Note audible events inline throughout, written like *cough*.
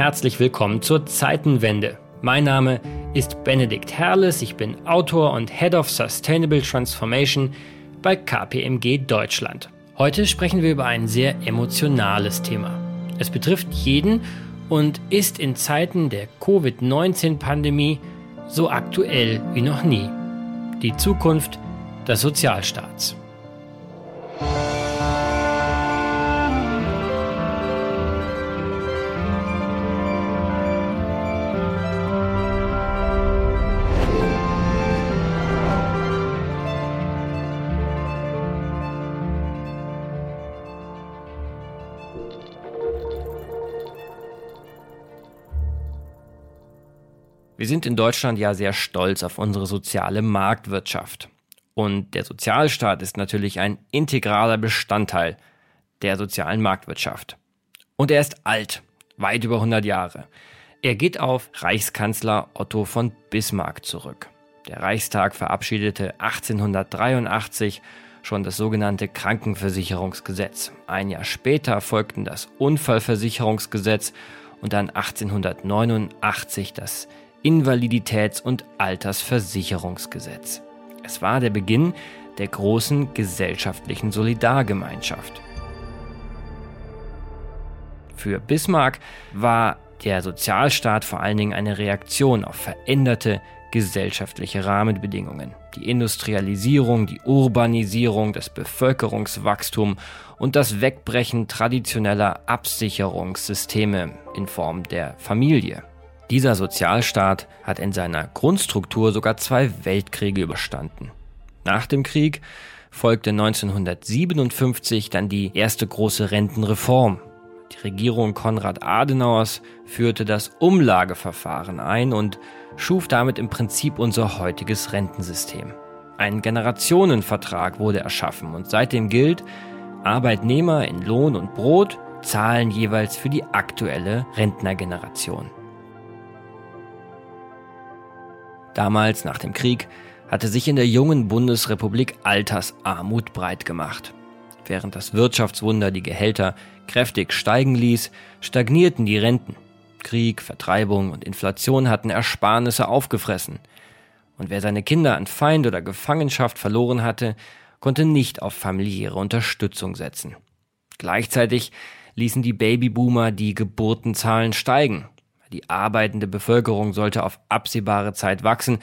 herzlich willkommen zur Zeitenwende. Mein Name ist Benedikt Herles, ich bin Autor und Head of Sustainable Transformation bei KPMG Deutschland. Heute sprechen wir über ein sehr emotionales Thema. Es betrifft jeden und ist in Zeiten der Covid-19-Pandemie so aktuell wie noch nie. Die Zukunft des Sozialstaats. Sind in Deutschland ja sehr stolz auf unsere soziale Marktwirtschaft. Und der Sozialstaat ist natürlich ein integraler Bestandteil der sozialen Marktwirtschaft. Und er ist alt, weit über 100 Jahre. Er geht auf Reichskanzler Otto von Bismarck zurück. Der Reichstag verabschiedete 1883 schon das sogenannte Krankenversicherungsgesetz. Ein Jahr später folgten das Unfallversicherungsgesetz und dann 1889 das Invaliditäts- und Altersversicherungsgesetz. Es war der Beginn der großen gesellschaftlichen Solidargemeinschaft. Für Bismarck war der Sozialstaat vor allen Dingen eine Reaktion auf veränderte gesellschaftliche Rahmenbedingungen. Die Industrialisierung, die Urbanisierung, das Bevölkerungswachstum und das Wegbrechen traditioneller Absicherungssysteme in Form der Familie. Dieser Sozialstaat hat in seiner Grundstruktur sogar zwei Weltkriege überstanden. Nach dem Krieg folgte 1957 dann die erste große Rentenreform. Die Regierung Konrad Adenauers führte das Umlageverfahren ein und schuf damit im Prinzip unser heutiges Rentensystem. Ein Generationenvertrag wurde erschaffen und seitdem gilt, Arbeitnehmer in Lohn und Brot zahlen jeweils für die aktuelle Rentnergeneration. Damals, nach dem Krieg, hatte sich in der jungen Bundesrepublik Altersarmut breit gemacht. Während das Wirtschaftswunder die Gehälter kräftig steigen ließ, stagnierten die Renten. Krieg, Vertreibung und Inflation hatten Ersparnisse aufgefressen. Und wer seine Kinder an Feind oder Gefangenschaft verloren hatte, konnte nicht auf familiäre Unterstützung setzen. Gleichzeitig ließen die Babyboomer die Geburtenzahlen steigen die arbeitende Bevölkerung sollte auf absehbare Zeit wachsen.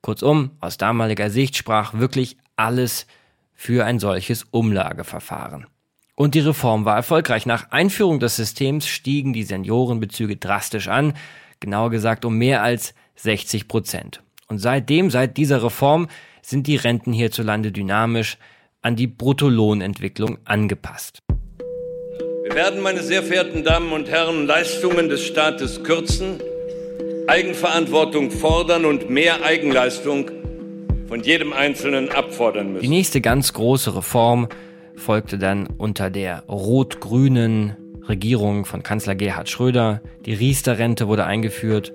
Kurzum, aus damaliger Sicht sprach wirklich alles für ein solches Umlageverfahren. Und die Reform war erfolgreich. Nach Einführung des Systems stiegen die Seniorenbezüge drastisch an, genauer gesagt um mehr als 60 Prozent. Und seitdem, seit dieser Reform, sind die Renten hierzulande dynamisch an die Bruttolohnentwicklung angepasst. Wir werden, meine sehr verehrten Damen und Herren, Leistungen des Staates kürzen, Eigenverantwortung fordern und mehr Eigenleistung von jedem Einzelnen abfordern müssen. Die nächste ganz große Reform folgte dann unter der rot-grünen Regierung von Kanzler Gerhard Schröder. Die Riester-Rente wurde eingeführt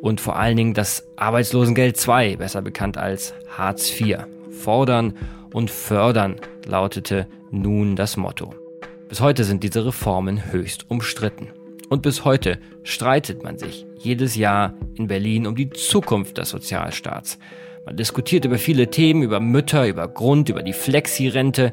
und vor allen Dingen das Arbeitslosengeld II, besser bekannt als Hartz IV. Fordern und fördern lautete nun das Motto. Bis heute sind diese Reformen höchst umstritten. Und bis heute streitet man sich jedes Jahr in Berlin um die Zukunft des Sozialstaats. Man diskutiert über viele Themen, über Mütter, über Grund, über die Flexi-Rente.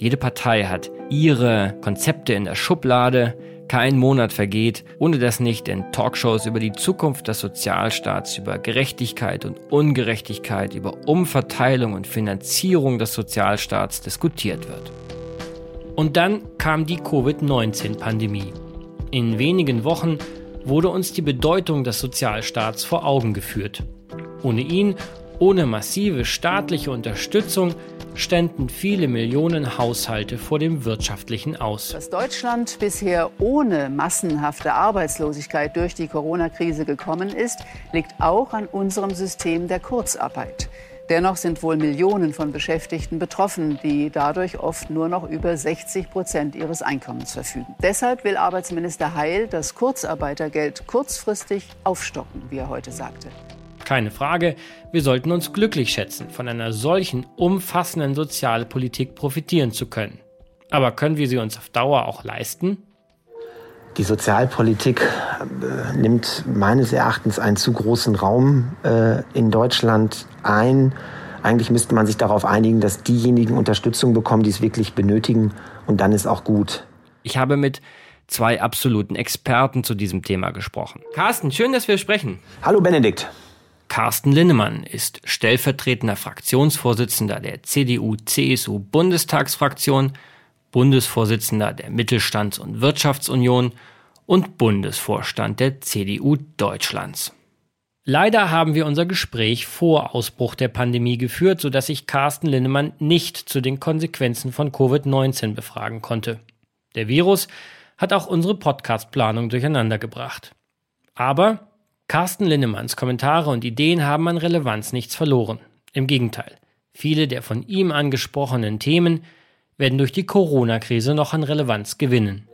Jede Partei hat ihre Konzepte in der Schublade. Kein Monat vergeht, ohne dass nicht in Talkshows über die Zukunft des Sozialstaats, über Gerechtigkeit und Ungerechtigkeit, über Umverteilung und Finanzierung des Sozialstaats diskutiert wird. Und dann kam die Covid-19-Pandemie. In wenigen Wochen wurde uns die Bedeutung des Sozialstaats vor Augen geführt. Ohne ihn, ohne massive staatliche Unterstützung, ständen viele Millionen Haushalte vor dem wirtschaftlichen Aus. Dass Deutschland bisher ohne massenhafte Arbeitslosigkeit durch die Corona-Krise gekommen ist, liegt auch an unserem System der Kurzarbeit. Dennoch sind wohl Millionen von Beschäftigten betroffen, die dadurch oft nur noch über 60 Prozent ihres Einkommens verfügen. Deshalb will Arbeitsminister Heil das Kurzarbeitergeld kurzfristig aufstocken, wie er heute sagte. Keine Frage, wir sollten uns glücklich schätzen, von einer solchen umfassenden Sozialpolitik profitieren zu können. Aber können wir sie uns auf Dauer auch leisten? Die Sozialpolitik äh, nimmt meines Erachtens einen zu großen Raum äh, in Deutschland ein. Eigentlich müsste man sich darauf einigen, dass diejenigen Unterstützung bekommen, die es wirklich benötigen. Und dann ist auch gut. Ich habe mit zwei absoluten Experten zu diesem Thema gesprochen. Carsten, schön, dass wir sprechen. Hallo Benedikt. Carsten Linnemann ist stellvertretender Fraktionsvorsitzender der CDU-CSU-Bundestagsfraktion Bundesvorsitzender der Mittelstands- und Wirtschaftsunion und Bundesvorstand der CDU Deutschlands. Leider haben wir unser Gespräch vor Ausbruch der Pandemie geführt, sodass ich Carsten Linnemann nicht zu den Konsequenzen von Covid-19 befragen konnte. Der Virus hat auch unsere Podcast-Planung durcheinandergebracht. Aber Carsten Linnemanns Kommentare und Ideen haben an Relevanz nichts verloren. Im Gegenteil, viele der von ihm angesprochenen Themen werden durch die Corona-Krise noch an Relevanz gewinnen.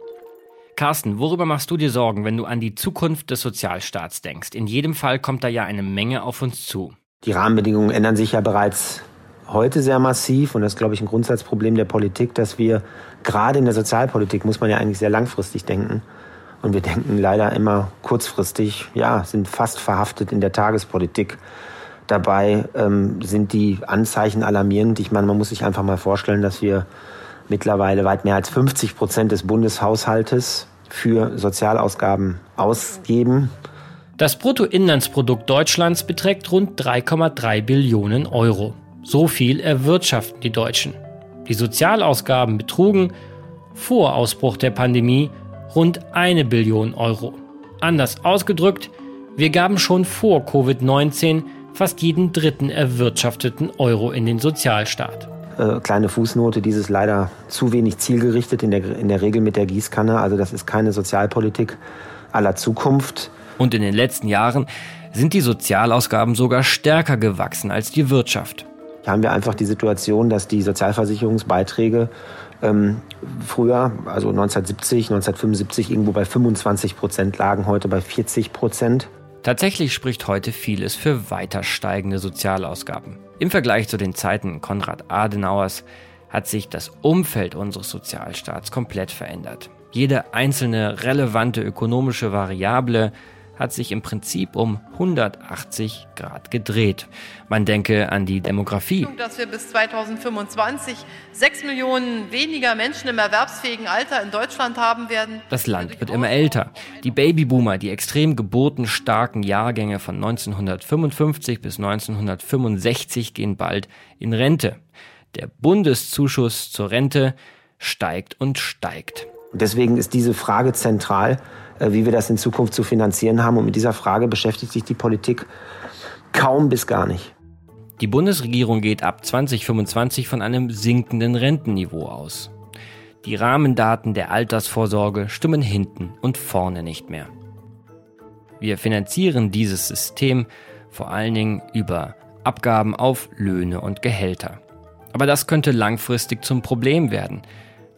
Carsten, worüber machst du dir Sorgen, wenn du an die Zukunft des Sozialstaats denkst? In jedem Fall kommt da ja eine Menge auf uns zu. Die Rahmenbedingungen ändern sich ja bereits heute sehr massiv und das ist, glaube ich, ein Grundsatzproblem der Politik, dass wir gerade in der Sozialpolitik, muss man ja eigentlich sehr langfristig denken. Und wir denken leider immer kurzfristig, ja, sind fast verhaftet in der Tagespolitik. Dabei ähm, sind die Anzeichen alarmierend. Ich meine, man muss sich einfach mal vorstellen, dass wir mittlerweile weit mehr als 50 Prozent des Bundeshaushaltes für Sozialausgaben ausgeben. Das Bruttoinlandsprodukt Deutschlands beträgt rund 3,3 Billionen Euro. So viel erwirtschaften die Deutschen. Die Sozialausgaben betrugen vor Ausbruch der Pandemie rund eine Billion Euro. Anders ausgedrückt, wir gaben schon vor Covid-19 fast jeden dritten erwirtschafteten Euro in den Sozialstaat. Äh, kleine Fußnote, dieses leider zu wenig zielgerichtet, in der, in der Regel mit der Gießkanne. Also das ist keine Sozialpolitik aller Zukunft. Und in den letzten Jahren sind die Sozialausgaben sogar stärker gewachsen als die Wirtschaft. Hier haben wir einfach die Situation, dass die Sozialversicherungsbeiträge ähm, früher, also 1970, 1975, irgendwo bei 25 Prozent lagen, heute bei 40 Prozent. Tatsächlich spricht heute vieles für weiter steigende Sozialausgaben. Im Vergleich zu den Zeiten Konrad Adenauers hat sich das Umfeld unseres Sozialstaats komplett verändert. Jede einzelne relevante ökonomische Variable hat sich im Prinzip um 180 Grad gedreht. Man denke an die Demografie. Dass wir bis 2025 sechs Millionen weniger Menschen im erwerbsfähigen Alter in Deutschland haben werden. Das Land wird immer älter. Die Babyboomer, die extrem geburtenstarken Jahrgänge von 1955 bis 1965 gehen bald in Rente. Der Bundeszuschuss zur Rente steigt und steigt. Deswegen ist diese Frage zentral. Äh, wie wir das in Zukunft zu finanzieren haben. Und mit dieser Frage beschäftigt sich die Politik kaum bis gar nicht. Die Bundesregierung geht ab 2025 von einem sinkenden Rentenniveau aus. Die Rahmendaten der Altersvorsorge stimmen hinten und vorne nicht mehr. Wir finanzieren dieses System vor allen Dingen über Abgaben auf Löhne und Gehälter. Aber das könnte langfristig zum Problem werden,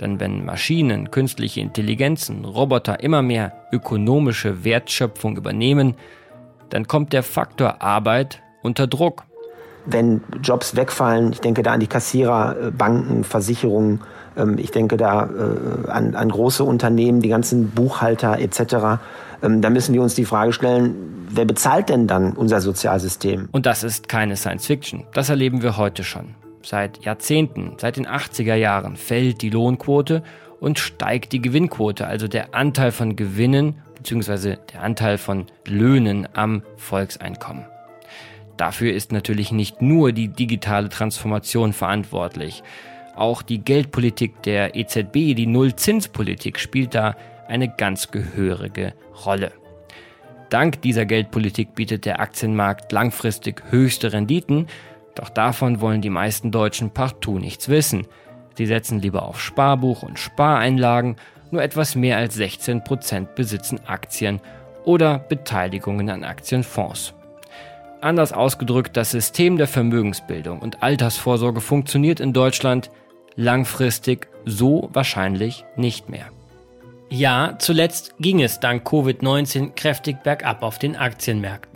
denn wenn Maschinen, künstliche Intelligenzen, Roboter immer mehr ökonomische Wertschöpfung übernehmen, dann kommt der Faktor Arbeit unter Druck. Wenn Jobs wegfallen, ich denke da an die Kassierer, äh, Banken, Versicherungen, ähm, ich denke da äh, an, an große Unternehmen, die ganzen Buchhalter etc., ähm, da müssen wir uns die Frage stellen, wer bezahlt denn dann unser Sozialsystem? Und das ist keine Science Fiction. Das erleben wir heute schon. Seit Jahrzehnten, seit den 80er Jahren fällt die Lohnquote und steigt die Gewinnquote, also der Anteil von Gewinnen bzw. der Anteil von Löhnen am Volkseinkommen. Dafür ist natürlich nicht nur die digitale Transformation verantwortlich. Auch die Geldpolitik der EZB, die Nullzinspolitik spielt da eine ganz gehörige Rolle. Dank dieser Geldpolitik bietet der Aktienmarkt langfristig höchste Renditen, doch davon wollen die meisten Deutschen partout nichts wissen. Sie setzen lieber auf Sparbuch und Spareinlagen, nur etwas mehr als 16 Prozent besitzen Aktien oder Beteiligungen an Aktienfonds. Anders ausgedrückt, das System der Vermögensbildung und Altersvorsorge funktioniert in Deutschland langfristig so wahrscheinlich nicht mehr. Ja, zuletzt ging es dank Covid-19 kräftig bergab auf den Aktienmärkten.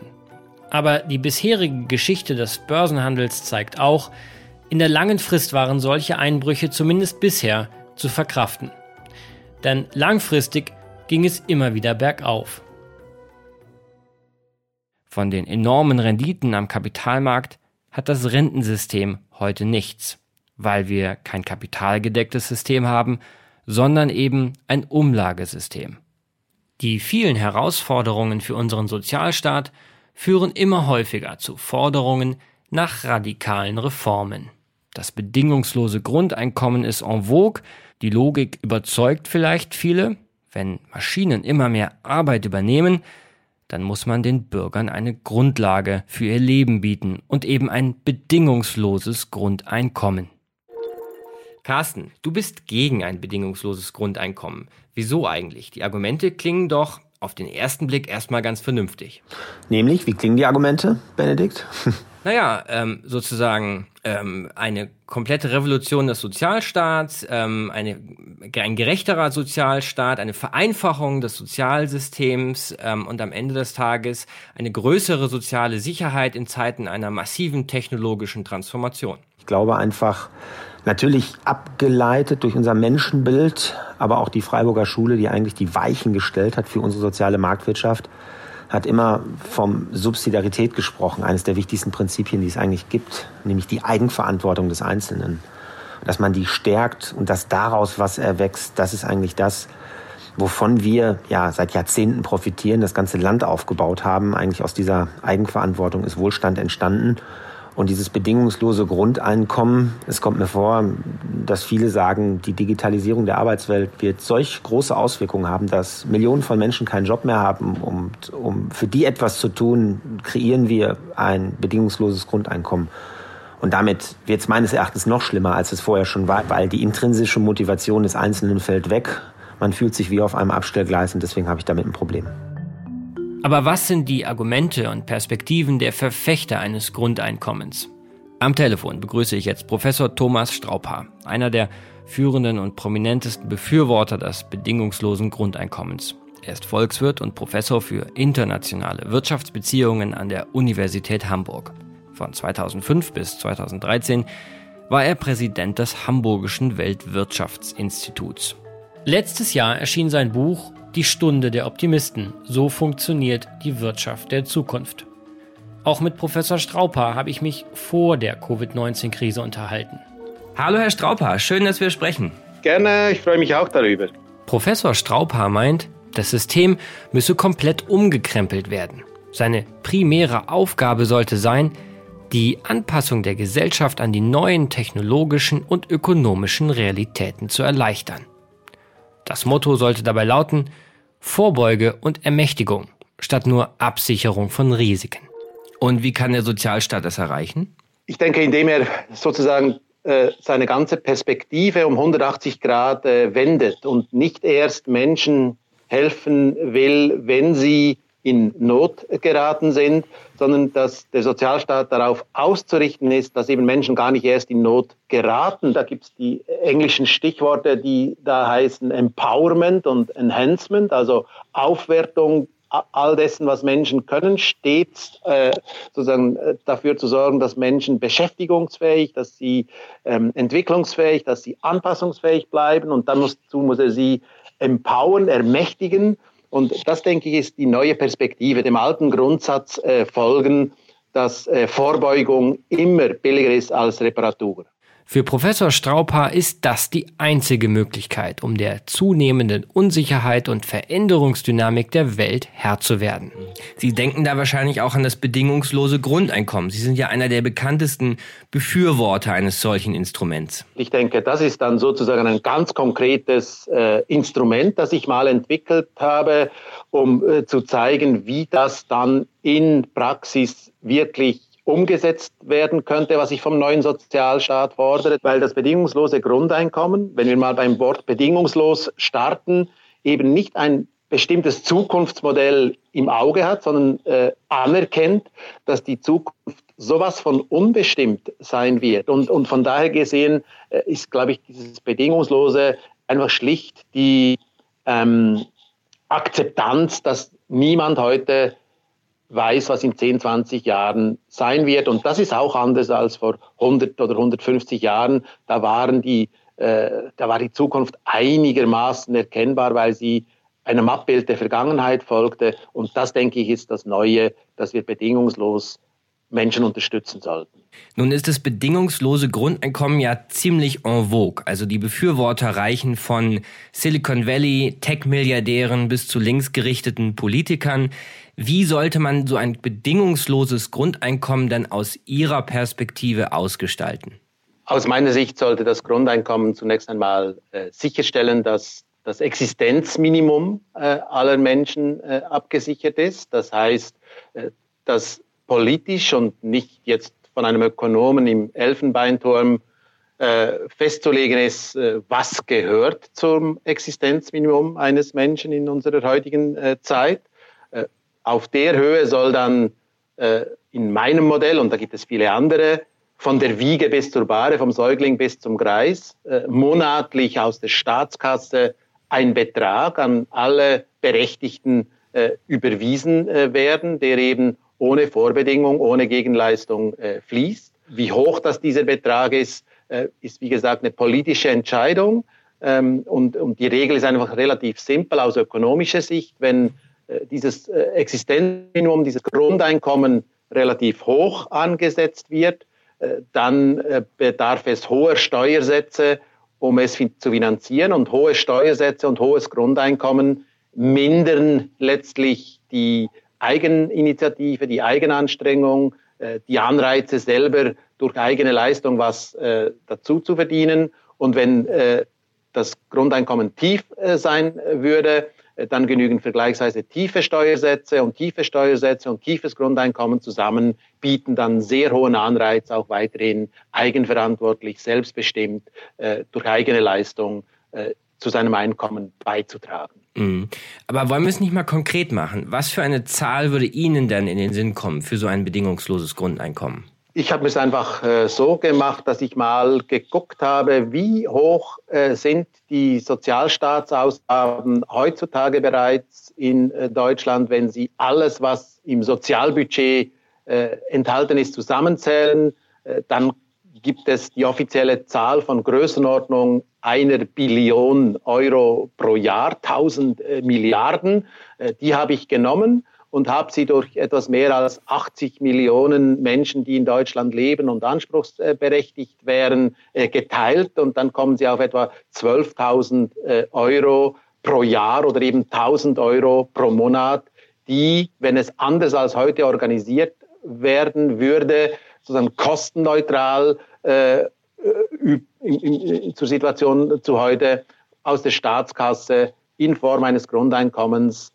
Aber die bisherige Geschichte des Börsenhandels zeigt auch, in der langen Frist waren solche Einbrüche zumindest bisher zu verkraften. Denn langfristig ging es immer wieder bergauf. Von den enormen Renditen am Kapitalmarkt hat das Rentensystem heute nichts, weil wir kein kapitalgedecktes System haben, sondern eben ein Umlagesystem. Die vielen Herausforderungen für unseren Sozialstaat führen immer häufiger zu Forderungen nach radikalen Reformen. Das bedingungslose Grundeinkommen ist en vogue, die Logik überzeugt vielleicht viele, wenn Maschinen immer mehr Arbeit übernehmen, dann muss man den Bürgern eine Grundlage für ihr Leben bieten und eben ein bedingungsloses Grundeinkommen. Carsten, du bist gegen ein bedingungsloses Grundeinkommen. Wieso eigentlich? Die Argumente klingen doch auf den ersten Blick erstmal ganz vernünftig. Nämlich, wie klingen die Argumente, Benedikt? *laughs* Naja, ähm, sozusagen ähm, eine komplette Revolution des Sozialstaats, ähm, eine, ein gerechterer Sozialstaat, eine Vereinfachung des Sozialsystems ähm, und am Ende des Tages eine größere soziale Sicherheit in Zeiten einer massiven technologischen Transformation. Ich glaube einfach, natürlich abgeleitet durch unser Menschenbild, aber auch die Freiburger Schule, die eigentlich die Weichen gestellt hat für unsere soziale Marktwirtschaft, hat immer vom Subsidiarität gesprochen, eines der wichtigsten Prinzipien, die es eigentlich gibt, nämlich die Eigenverantwortung des Einzelnen. Dass man die stärkt und dass daraus was erwächst, das ist eigentlich das, wovon wir ja seit Jahrzehnten profitieren, das ganze Land aufgebaut haben. Eigentlich aus dieser Eigenverantwortung ist Wohlstand entstanden. Und dieses bedingungslose Grundeinkommen, es kommt mir vor, dass viele sagen, die Digitalisierung der Arbeitswelt wird solch große Auswirkungen haben, dass Millionen von Menschen keinen Job mehr haben. Und um für die etwas zu tun, kreieren wir ein bedingungsloses Grundeinkommen. Und damit wird es meines Erachtens noch schlimmer, als es vorher schon war, weil die intrinsische Motivation des Einzelnen fällt weg. Man fühlt sich wie auf einem Abstellgleis und deswegen habe ich damit ein Problem. Aber was sind die Argumente und Perspektiven der Verfechter eines Grundeinkommens? Am Telefon begrüße ich jetzt Professor Thomas Straubhaar, einer der führenden und prominentesten Befürworter des bedingungslosen Grundeinkommens. Er ist Volkswirt und Professor für internationale Wirtschaftsbeziehungen an der Universität Hamburg. Von 2005 bis 2013 war er Präsident des Hamburgischen Weltwirtschaftsinstituts. Letztes Jahr erschien sein Buch die Stunde der Optimisten. So funktioniert die Wirtschaft der Zukunft. Auch mit Professor Strauper habe ich mich vor der Covid-19-Krise unterhalten. Hallo Herr Strauper, schön, dass wir sprechen. Gerne, ich freue mich auch darüber. Professor Strauper meint, das System müsse komplett umgekrempelt werden. Seine primäre Aufgabe sollte sein, die Anpassung der Gesellschaft an die neuen technologischen und ökonomischen Realitäten zu erleichtern. Das Motto sollte dabei lauten Vorbeuge und Ermächtigung statt nur Absicherung von Risiken. Und wie kann der Sozialstaat das erreichen? Ich denke, indem er sozusagen äh, seine ganze Perspektive um 180 Grad äh, wendet und nicht erst Menschen helfen will, wenn sie in Not geraten sind, sondern dass der Sozialstaat darauf auszurichten ist, dass eben Menschen gar nicht erst in Not geraten. Da gibt es die englischen Stichworte, die da heißen Empowerment und Enhancement, also Aufwertung all dessen, was Menschen können, stets äh, sozusagen äh, dafür zu sorgen, dass Menschen beschäftigungsfähig, dass sie ähm, entwicklungsfähig, dass sie anpassungsfähig bleiben und dann muss, muss er sie empowern, ermächtigen und das, denke ich, ist die neue Perspektive, dem alten Grundsatz äh, folgen, dass äh, Vorbeugung immer billiger ist als Reparatur. Für Professor Strauper ist das die einzige Möglichkeit, um der zunehmenden Unsicherheit und Veränderungsdynamik der Welt Herr zu werden. Sie denken da wahrscheinlich auch an das bedingungslose Grundeinkommen. Sie sind ja einer der bekanntesten Befürworter eines solchen Instruments. Ich denke, das ist dann sozusagen ein ganz konkretes äh, Instrument, das ich mal entwickelt habe, um äh, zu zeigen, wie das dann in Praxis wirklich umgesetzt werden könnte, was ich vom neuen Sozialstaat fordere, weil das bedingungslose Grundeinkommen, wenn wir mal beim Wort bedingungslos starten, eben nicht ein bestimmtes Zukunftsmodell im Auge hat, sondern äh, anerkennt, dass die Zukunft sowas von unbestimmt sein wird. Und, und von daher gesehen äh, ist, glaube ich, dieses Bedingungslose einfach schlicht die ähm, Akzeptanz, dass niemand heute weiß, was in 10, 20 Jahren sein wird. Und das ist auch anders als vor 100 oder 150 Jahren. Da waren die, äh, da war die Zukunft einigermaßen erkennbar, weil sie einem Abbild der Vergangenheit folgte. Und das, denke ich, ist das Neue, dass wir bedingungslos Menschen unterstützen sollten. Nun ist das bedingungslose Grundeinkommen ja ziemlich en vogue. Also die Befürworter reichen von Silicon Valley, Tech-Milliardären bis zu linksgerichteten Politikern. Wie sollte man so ein bedingungsloses Grundeinkommen denn aus Ihrer Perspektive ausgestalten? Aus meiner Sicht sollte das Grundeinkommen zunächst einmal äh, sicherstellen, dass das Existenzminimum äh, aller Menschen äh, abgesichert ist. Das heißt, äh, dass politisch und nicht jetzt von einem Ökonomen im Elfenbeinturm äh, festzulegen ist, äh, was gehört zum Existenzminimum eines Menschen in unserer heutigen äh, Zeit. Auf der Höhe soll dann in meinem Modell, und da gibt es viele andere, von der Wiege bis zur Bahre, vom Säugling bis zum Greis, monatlich aus der Staatskasse ein Betrag an alle Berechtigten überwiesen werden, der eben ohne Vorbedingung, ohne Gegenleistung äh, fließt. Wie hoch das dieser Betrag ist, äh, ist wie gesagt eine politische Entscheidung. Ähm, und, und die Regel ist einfach relativ simpel aus ökonomischer Sicht. Wenn äh, dieses äh, Existenzminimum, dieses Grundeinkommen relativ hoch angesetzt wird, äh, dann äh, bedarf es hoher Steuersätze, um es zu finanzieren. Und hohe Steuersätze und hohes Grundeinkommen mindern letztlich die Eigeninitiative, die Eigenanstrengung, äh, die Anreize selber durch eigene Leistung was äh, dazu zu verdienen. Und wenn äh, das Grundeinkommen tief sein würde, dann genügen vergleichsweise tiefe Steuersätze und tiefe Steuersätze und tiefes Grundeinkommen zusammen bieten dann sehr hohen Anreiz, auch weiterhin eigenverantwortlich, selbstbestimmt durch eigene Leistung zu seinem Einkommen beizutragen. Mhm. Aber wollen wir es nicht mal konkret machen? Was für eine Zahl würde Ihnen denn in den Sinn kommen für so ein bedingungsloses Grundeinkommen? Ich habe es einfach äh, so gemacht, dass ich mal geguckt habe, wie hoch äh, sind die Sozialstaatsausgaben heutzutage bereits in äh, Deutschland, wenn Sie alles, was im Sozialbudget äh, enthalten ist, zusammenzählen. Äh, dann gibt es die offizielle Zahl von Größenordnung einer Billion Euro pro Jahr, 1000 äh, Milliarden. Äh, die habe ich genommen und habe sie durch etwas mehr als 80 Millionen Menschen, die in Deutschland leben und anspruchsberechtigt wären, äh, geteilt. Und dann kommen sie auf etwa 12.000 äh, Euro pro Jahr oder eben 1.000 Euro pro Monat, die, wenn es anders als heute organisiert werden würde, sozusagen kostenneutral äh, in, in, zur Situation zu heute aus der Staatskasse in Form eines Grundeinkommens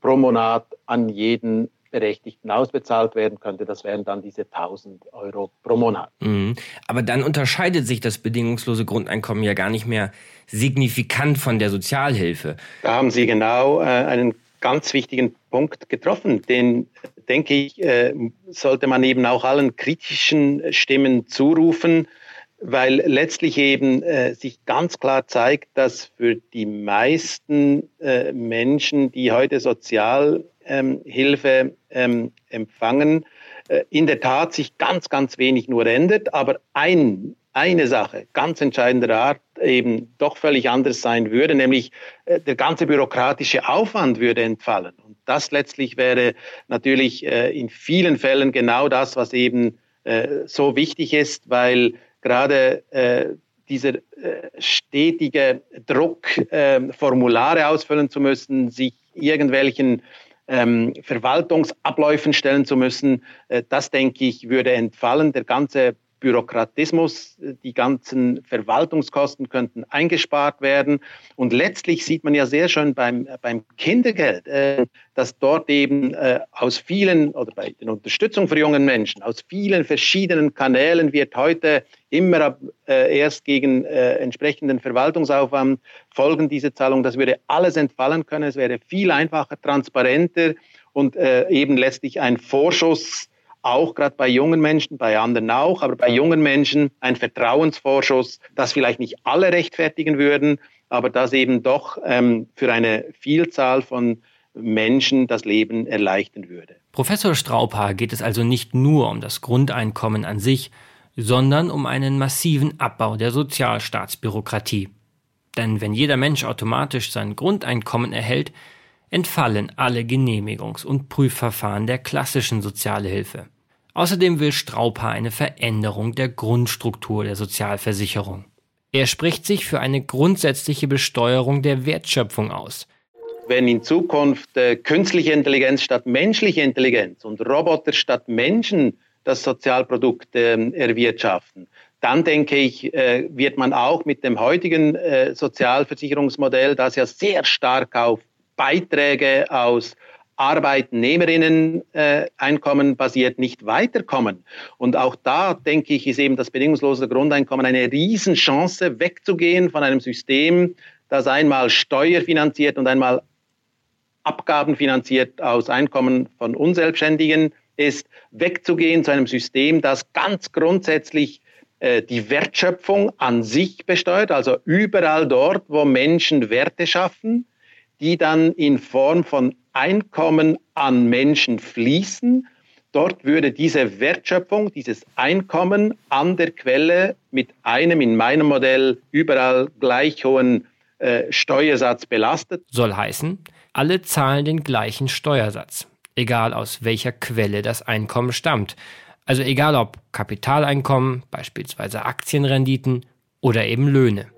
pro Monat an jeden Berechtigten ausbezahlt werden könnte. Das wären dann diese 1000 Euro pro Monat. Mhm. Aber dann unterscheidet sich das bedingungslose Grundeinkommen ja gar nicht mehr signifikant von der Sozialhilfe. Da haben Sie genau äh, einen ganz wichtigen Punkt getroffen, den denke ich, äh, sollte man eben auch allen kritischen Stimmen zurufen, weil letztlich eben äh, sich ganz klar zeigt, dass für die meisten äh, Menschen, die heute Sozialhilfe ähm, empfangen, in der Tat sich ganz, ganz wenig nur ändert, aber ein eine Sache ganz entscheidender Art eben doch völlig anders sein würde, nämlich äh, der ganze bürokratische Aufwand würde entfallen. Und das letztlich wäre natürlich äh, in vielen Fällen genau das, was eben äh, so wichtig ist, weil gerade dieser stetige Druck, Formulare ausfüllen zu müssen, sich irgendwelchen ähm, Verwaltungsabläufen stellen zu müssen, das denke ich, würde entfallen. Der ganze Bürokratismus, die ganzen Verwaltungskosten könnten eingespart werden. Und letztlich sieht man ja sehr schön beim, beim Kindergeld, äh, dass dort eben äh, aus vielen oder bei der Unterstützung für jungen Menschen, aus vielen verschiedenen Kanälen wird heute immer äh, erst gegen entsprechenden Verwaltungsaufwand folgen diese Zahlungen. Das würde alles entfallen können. Es wäre viel einfacher, transparenter und eben letztlich ein Vorschuss auch gerade bei jungen Menschen, bei anderen auch, aber bei jungen Menschen ein Vertrauensvorschuss, das vielleicht nicht alle rechtfertigen würden, aber das eben doch ähm, für eine Vielzahl von Menschen das Leben erleichtern würde. Professor Straubhaar geht es also nicht nur um das Grundeinkommen an sich, sondern um einen massiven Abbau der Sozialstaatsbürokratie. Denn wenn jeder Mensch automatisch sein Grundeinkommen erhält, entfallen alle Genehmigungs- und Prüfverfahren der klassischen Sozialhilfe. Außerdem will Strauper eine Veränderung der Grundstruktur der Sozialversicherung. Er spricht sich für eine grundsätzliche Besteuerung der Wertschöpfung aus. Wenn in Zukunft äh, künstliche Intelligenz statt menschliche Intelligenz und Roboter statt Menschen das Sozialprodukt äh, erwirtschaften, dann denke ich, äh, wird man auch mit dem heutigen äh, Sozialversicherungsmodell, das ja sehr stark auf Beiträge aus Arbeitnehmerinnen-Einkommen äh, basiert nicht weiterkommen. Und auch da, denke ich, ist eben das bedingungslose Grundeinkommen eine Riesenchance, wegzugehen von einem System, das einmal steuerfinanziert und einmal abgabenfinanziert aus Einkommen von Unselbstständigen ist, wegzugehen zu einem System, das ganz grundsätzlich äh, die Wertschöpfung an sich besteuert, also überall dort, wo Menschen Werte schaffen, die dann in Form von Einkommen an Menschen fließen. Dort würde diese Wertschöpfung, dieses Einkommen an der Quelle mit einem in meinem Modell überall gleich hohen äh, Steuersatz belastet. Soll heißen, alle zahlen den gleichen Steuersatz, egal aus welcher Quelle das Einkommen stammt. Also egal ob Kapitaleinkommen, beispielsweise Aktienrenditen oder eben Löhne.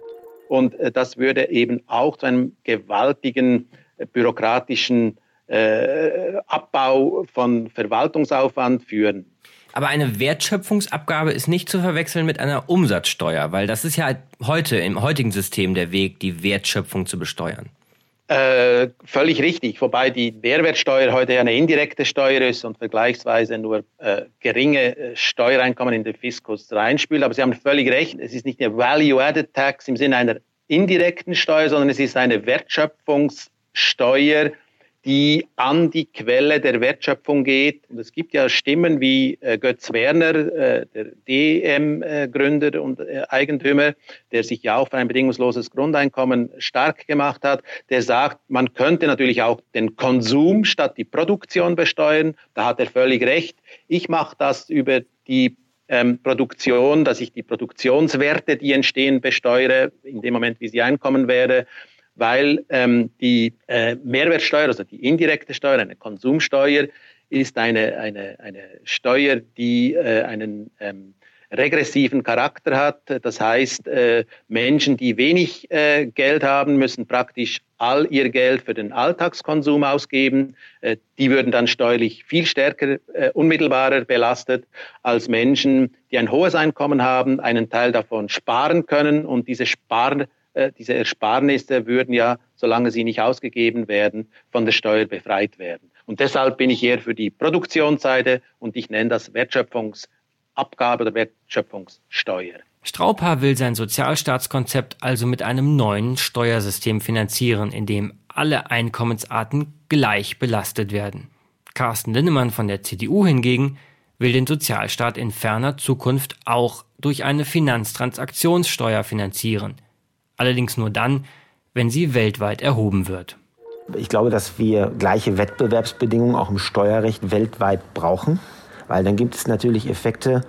Und äh, das würde eben auch zu einem gewaltigen äh, bürokratischen Abbau von Verwaltungsaufwand führen. Aber eine Wertschöpfungsabgabe ist nicht zu verwechseln mit einer Umsatzsteuer, weil das ist ja heute im heutigen System der Weg, die Wertschöpfung zu besteuern. Äh, völlig richtig, wobei die Mehrwertsteuer heute ja eine indirekte Steuer ist und vergleichsweise nur äh, geringe äh, Steuereinkommen in den Fiskus reinspült. Aber Sie haben völlig recht, es ist nicht eine Value-Added Tax im Sinne einer indirekten Steuer, sondern es ist eine Wertschöpfungssteuer, die an die Quelle der Wertschöpfung geht. Und es gibt ja Stimmen wie äh, Götz Werner, äh, der DM-Gründer und äh, Eigentümer, der sich ja auch für ein bedingungsloses Grundeinkommen stark gemacht hat, der sagt, man könnte natürlich auch den Konsum statt die Produktion besteuern. Da hat er völlig recht. Ich mache das über die ähm, Produktion, dass ich die Produktionswerte, die entstehen, besteuere, in dem Moment, wie sie Einkommen wäre weil ähm, die äh, Mehrwertsteuer, also die indirekte Steuer, eine Konsumsteuer, ist eine, eine, eine Steuer, die äh, einen ähm, regressiven Charakter hat. Das heißt, äh, Menschen, die wenig äh, Geld haben, müssen praktisch all ihr Geld für den Alltagskonsum ausgeben. Äh, die würden dann steuerlich viel stärker, äh, unmittelbarer belastet als Menschen, die ein hohes Einkommen haben, einen Teil davon sparen können und diese Spar äh, diese Ersparnisse würden ja, solange sie nicht ausgegeben werden, von der Steuer befreit werden. Und deshalb bin ich eher für die Produktionsseite und ich nenne das Wertschöpfungsabgabe oder Wertschöpfungssteuer. Strauper will sein Sozialstaatskonzept also mit einem neuen Steuersystem finanzieren, in dem alle Einkommensarten gleich belastet werden. Carsten Linnemann von der CDU hingegen will den Sozialstaat in ferner Zukunft auch durch eine Finanztransaktionssteuer finanzieren – allerdings nur dann, wenn sie weltweit erhoben wird. Ich glaube, dass wir gleiche Wettbewerbsbedingungen auch im Steuerrecht weltweit brauchen, weil dann gibt es natürlich Effekte,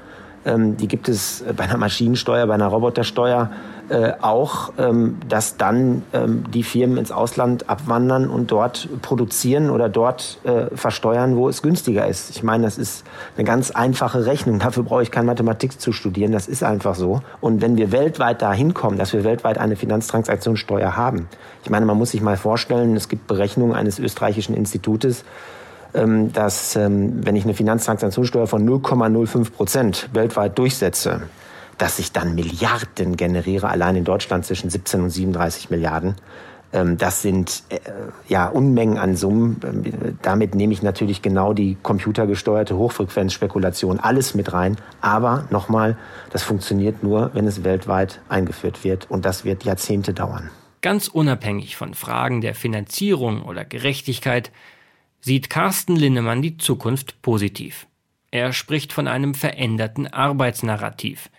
ähm, die gibt es bei einer Maschinensteuer, bei einer Robotersteuer äh, auch, ähm, dass dann ähm, die Firmen ins Ausland abwandern und dort produzieren oder dort äh, versteuern, wo es günstiger ist. Ich meine, das ist eine ganz einfache Rechnung. *laughs* Dafür brauche ich keine Mathematik zu studieren. Das ist einfach so. Und wenn wir weltweit dahin kommen, dass wir weltweit eine Finanztransaktionssteuer haben, ich meine, man muss sich mal vorstellen, es gibt Berechnungen eines österreichischen Institutes, ähm, dass ähm, wenn ich eine Finanztransaktionssteuer von 0,05 Prozent weltweit durchsetze, dass ich dann Milliarden generiere, allein in Deutschland zwischen 17 und 37 Milliarden. Ähm, das sind äh, ja Unmengen an Summen. Damit nehme ich natürlich genau die computergesteuerte Hochfrequenzspekulation alles mit rein. Aber nochmal, das funktioniert nur, wenn es weltweit eingeführt wird. Und das wird Jahrzehnte dauern. Ganz unabhängig von Fragen der Finanzierung oder Gerechtigkeit sieht Carsten Linnemann die Zukunft positiv. Er spricht von einem veränderten Arbeitsnarrativ.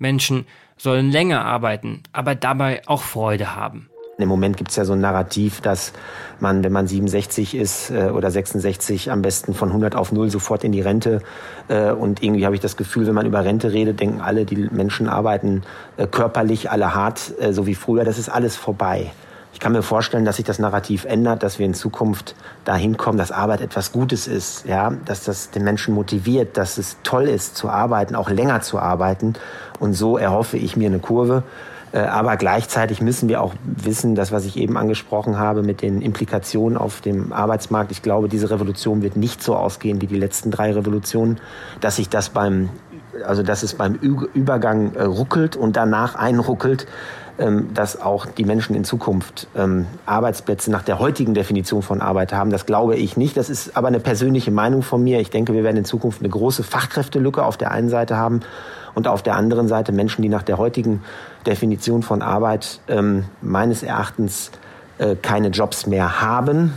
Menschen sollen länger arbeiten, aber dabei auch Freude haben. Im Moment gibt es ja so ein Narrativ, dass man, wenn man 67 ist äh, oder 66, am besten von 100 auf 0 sofort in die Rente. Äh, und irgendwie habe ich das Gefühl, wenn man über Rente redet, denken alle, die Menschen arbeiten äh, körperlich, alle hart, äh, so wie früher. Das ist alles vorbei. Ich kann mir vorstellen, dass sich das Narrativ ändert, dass wir in Zukunft dahin kommen, dass Arbeit etwas Gutes ist, ja, dass das den Menschen motiviert, dass es toll ist zu arbeiten, auch länger zu arbeiten. Und so erhoffe ich mir eine Kurve. Äh, aber gleichzeitig müssen wir auch wissen, das, was ich eben angesprochen habe mit den Implikationen auf dem Arbeitsmarkt. Ich glaube, diese Revolution wird nicht so ausgehen wie die letzten drei Revolutionen, dass sich das beim, also dass es beim Übergang äh, ruckelt und danach einruckelt, dass auch die Menschen in Zukunft ähm, Arbeitsplätze nach der heutigen Definition von Arbeit haben. Das glaube ich nicht. Das ist aber eine persönliche Meinung von mir. Ich denke, wir werden in Zukunft eine große Fachkräftelücke auf der einen Seite haben und auf der anderen Seite Menschen, die nach der heutigen Definition von Arbeit ähm, meines Erachtens äh, keine Jobs mehr haben.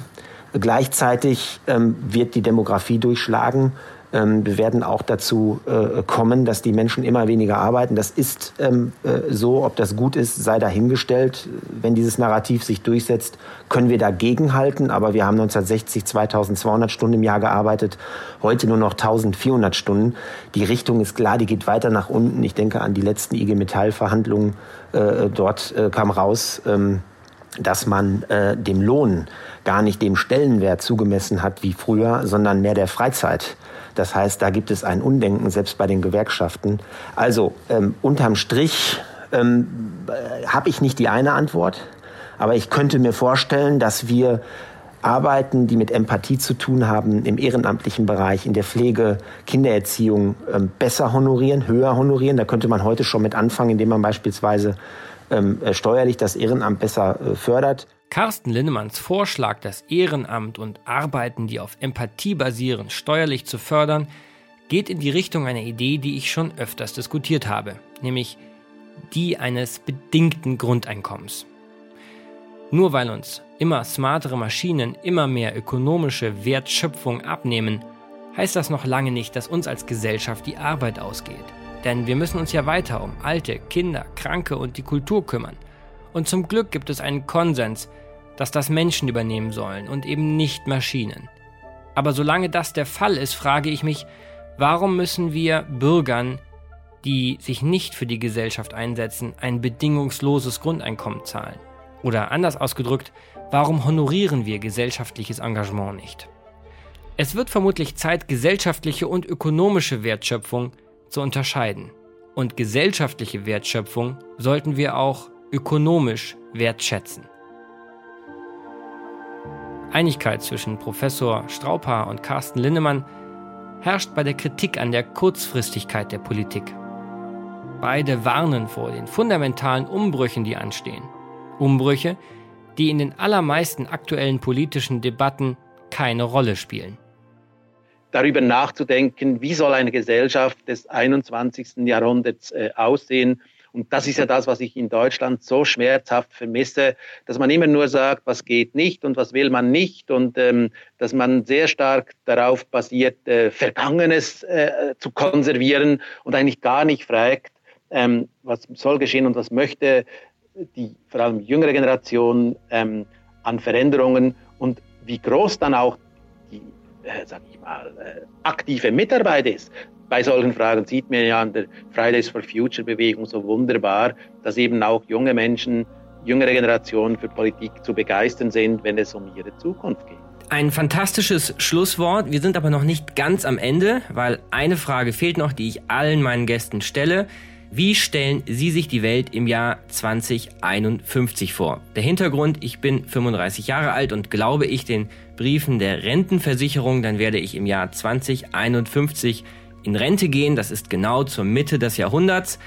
Gleichzeitig ähm, wird die Demografie durchschlagen. Ähm, wir werden auch dazu äh, kommen, dass die Menschen immer weniger arbeiten. Das ist ähm, äh, so, ob das gut ist, sei dahingestellt. Wenn dieses Narrativ sich durchsetzt, können wir dagegenhalten. Aber wir haben 1960 2200 Stunden im Jahr gearbeitet, heute nur noch 1400 Stunden. Die Richtung ist klar, die geht weiter nach unten. Ich denke an die letzten IG Metall-Verhandlungen. Äh, dort kam raus, ähm, dass man dem Lohn gar nicht dem Stellenwert zugemessen hat wie früher, sondern mehr der Freizeit. Das heißt, da gibt es ein Undenken, selbst bei den Gewerkschaften. Also ähm, unterm Strich ähm, äh, habe ich nicht die eine Antwort, aber ich könnte mir vorstellen, dass wir Arbeiten, die mit Empathie zu tun haben, im ehrenamtlichen Bereich, in der Pflege, Kindererziehung ähm, besser honorieren, höher honorieren. Da könnte man heute schon mit anfangen, indem man beispielsweise ähm, äh, steuerlich das Ehrenamt besser äh, fördert. Carsten Linnemanns Vorschlag, das Ehrenamt und Arbeiten, die auf Empathie basieren, steuerlich zu fördern, geht in die Richtung einer Idee, die ich schon öfters diskutiert habe, nämlich die eines bedingten Grundeinkommens. Nur weil uns immer smartere Maschinen immer mehr ökonomische Wertschöpfung abnehmen, heißt das noch lange nicht, dass uns als Gesellschaft die Arbeit ausgeht. Denn wir müssen uns ja weiter um Alte, Kinder, Kranke und die Kultur kümmern. Und zum Glück gibt es einen Konsens, dass das Menschen übernehmen sollen und eben nicht Maschinen. Aber solange das der Fall ist, frage ich mich, warum müssen wir Bürgern, die sich nicht für die Gesellschaft einsetzen, ein bedingungsloses Grundeinkommen zahlen? Oder anders ausgedrückt, warum honorieren wir gesellschaftliches Engagement nicht? Es wird vermutlich Zeit, gesellschaftliche und ökonomische Wertschöpfung zu unterscheiden. Und gesellschaftliche Wertschöpfung sollten wir auch ökonomisch wertschätzen. Einigkeit zwischen Professor Strauper und Carsten Linnemann herrscht bei der Kritik an der Kurzfristigkeit der Politik. Beide warnen vor den fundamentalen Umbrüchen, die anstehen. Umbrüche, die in den allermeisten aktuellen politischen Debatten keine Rolle spielen. Darüber nachzudenken, wie soll eine Gesellschaft des 21. Jahrhunderts äh, aussehen, und das ist ja das, was ich in Deutschland so schmerzhaft vermisse, dass man immer nur sagt, was geht nicht und was will man nicht und ähm, dass man sehr stark darauf basiert, äh, Vergangenes äh, zu konservieren und eigentlich gar nicht fragt, ähm, was soll geschehen und was möchte die vor allem jüngere Generation ähm, an Veränderungen und wie groß dann auch die, äh, sag ich mal, äh, aktive Mitarbeit ist bei solchen Fragen sieht man ja an der Fridays for Future Bewegung so wunderbar, dass eben auch junge Menschen, jüngere Generationen für Politik zu begeistern sind, wenn es um ihre Zukunft geht. Ein fantastisches Schlusswort. Wir sind aber noch nicht ganz am Ende, weil eine Frage fehlt noch, die ich allen meinen Gästen stelle. Wie stellen Sie sich die Welt im Jahr 2051 vor? Der Hintergrund, ich bin 35 Jahre alt und glaube ich den Briefen der Rentenversicherung, dann werde ich im Jahr 2051 in Rente gehen, das ist genau zur Mitte des Jahrhunderts.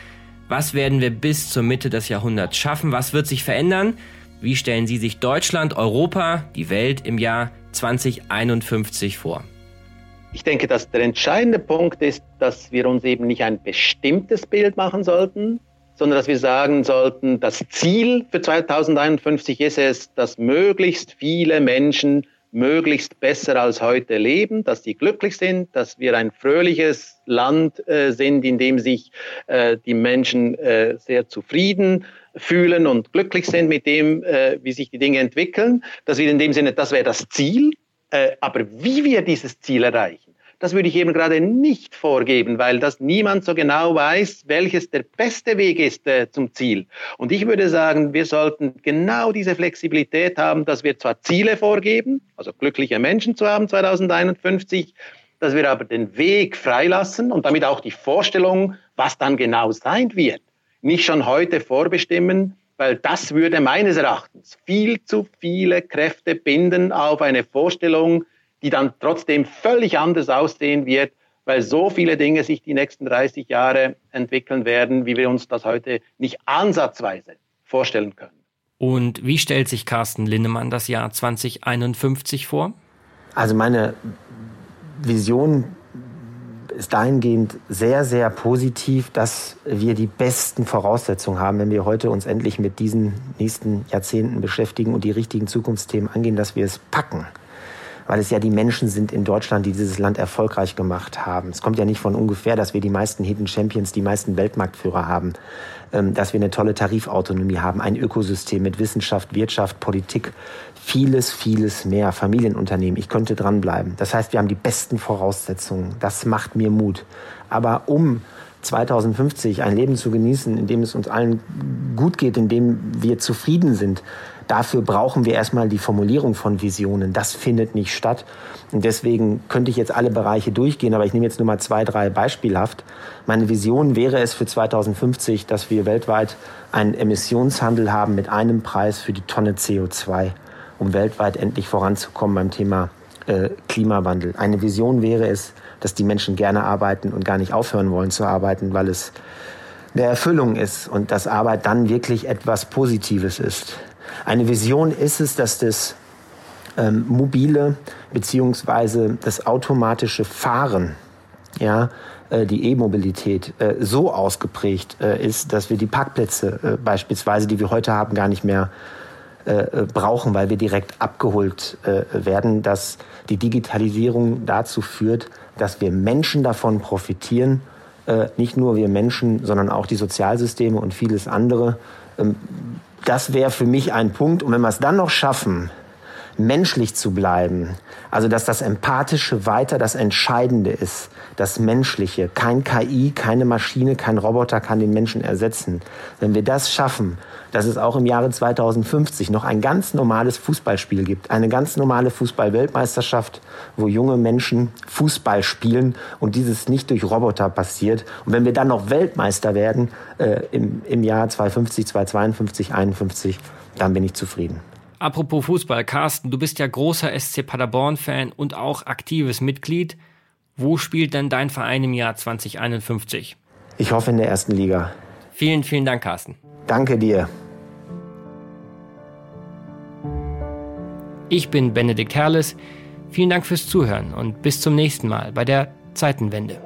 Was werden wir bis zur Mitte des Jahrhunderts schaffen? Was wird sich verändern? Wie stellen Sie sich Deutschland, Europa, die Welt im Jahr 2051 vor? Ich denke, dass der entscheidende Punkt ist, dass wir uns eben nicht ein bestimmtes Bild machen sollten, sondern dass wir sagen sollten, das Ziel für 2051 ist es, dass möglichst viele Menschen möglichst besser als heute leben, dass sie glücklich sind, dass wir ein fröhliches Land äh, sind, in dem sich äh, die Menschen äh, sehr zufrieden fühlen und glücklich sind mit dem, äh, wie sich die Dinge entwickeln. Dass wir in dem Sinne, das wäre das Ziel. Äh, aber wie wir dieses Ziel erreichen, das würde ich eben gerade nicht vorgeben, weil das niemand so genau weiß, welches der beste Weg ist äh, zum Ziel. Und ich würde sagen, wir sollten genau diese Flexibilität haben, dass wir zwar Ziele vorgeben, also glückliche Menschen zu haben 2051, dass wir aber den Weg freilassen und damit auch die Vorstellung, was dann genau sein wird, nicht schon heute vorbestimmen, weil das würde meines Erachtens viel zu viele Kräfte binden auf eine Vorstellung, die dann trotzdem völlig anders aussehen wird, weil so viele Dinge sich die nächsten 30 Jahre entwickeln werden, wie wir uns das heute nicht ansatzweise vorstellen können. Und wie stellt sich Carsten Linnemann das Jahr 2051 vor? Also meine Vision ist dahingehend sehr, sehr positiv, dass wir die besten Voraussetzungen haben, wenn wir heute uns endlich mit diesen nächsten Jahrzehnten beschäftigen und die richtigen Zukunftsthemen angehen, dass wir es packen weil es ja die Menschen sind in Deutschland, die dieses Land erfolgreich gemacht haben. Es kommt ja nicht von ungefähr, dass wir die meisten Hidden Champions, die meisten Weltmarktführer haben, ähm, dass wir eine tolle Tarifautonomie haben, ein Ökosystem mit Wissenschaft, Wirtschaft, Politik, vieles, vieles mehr, Familienunternehmen. Ich könnte dranbleiben. Das heißt, wir haben die besten Voraussetzungen. Das macht mir Mut. Aber um 2050 ein Leben zu genießen, in dem es uns allen gut geht, in dem wir zufrieden sind, Dafür brauchen wir erstmal die Formulierung von Visionen. Das findet nicht statt. Und deswegen könnte ich jetzt alle Bereiche durchgehen, aber ich nehme jetzt nur mal zwei, drei beispielhaft. Meine Vision wäre es für 2050, dass wir weltweit einen Emissionshandel haben mit einem Preis für die Tonne CO2, um weltweit endlich voranzukommen beim Thema äh, Klimawandel. Eine Vision wäre es, dass die Menschen gerne arbeiten und gar nicht aufhören wollen zu arbeiten, weil es eine Erfüllung ist und dass Arbeit dann wirklich etwas Positives ist. Eine Vision ist es, dass das ähm, mobile beziehungsweise das automatische Fahren, ja, äh, die E-Mobilität äh, so ausgeprägt äh, ist, dass wir die Parkplätze äh, beispielsweise, die wir heute haben, gar nicht mehr äh, äh, brauchen, weil wir direkt abgeholt werden, dass die Digitalisierung dazu führt, dass wir Menschen davon profitieren, nicht nur wir Menschen, sondern auch die Sozialsysteme und vieles andere. Das wäre für mich ein Punkt. Und wenn wir es dann noch schaffen, menschlich zu bleiben, also dass das Empathische weiter das Entscheidende ist, das Menschliche, kein KI, keine Maschine, kein Roboter kann den Menschen ersetzen. Wenn wir das schaffen, dass es auch im Jahre 2050 noch ein ganz normales Fußballspiel gibt, eine ganz normale Fußball-Weltmeisterschaft, wo junge Menschen Fußball spielen und dieses nicht durch Roboter passiert. Und wenn wir dann noch Weltmeister werden äh, im, im Jahr 2050, 2052, 2051, dann bin ich zufrieden. Apropos Fußball, Carsten, du bist ja großer SC Paderborn-Fan und auch aktives Mitglied. Wo spielt denn dein Verein im Jahr 2051? Ich hoffe in der ersten Liga. Vielen, vielen Dank, Carsten. Danke dir. Ich bin Benedikt Herles. Vielen Dank fürs Zuhören und bis zum nächsten Mal bei der Zeitenwende.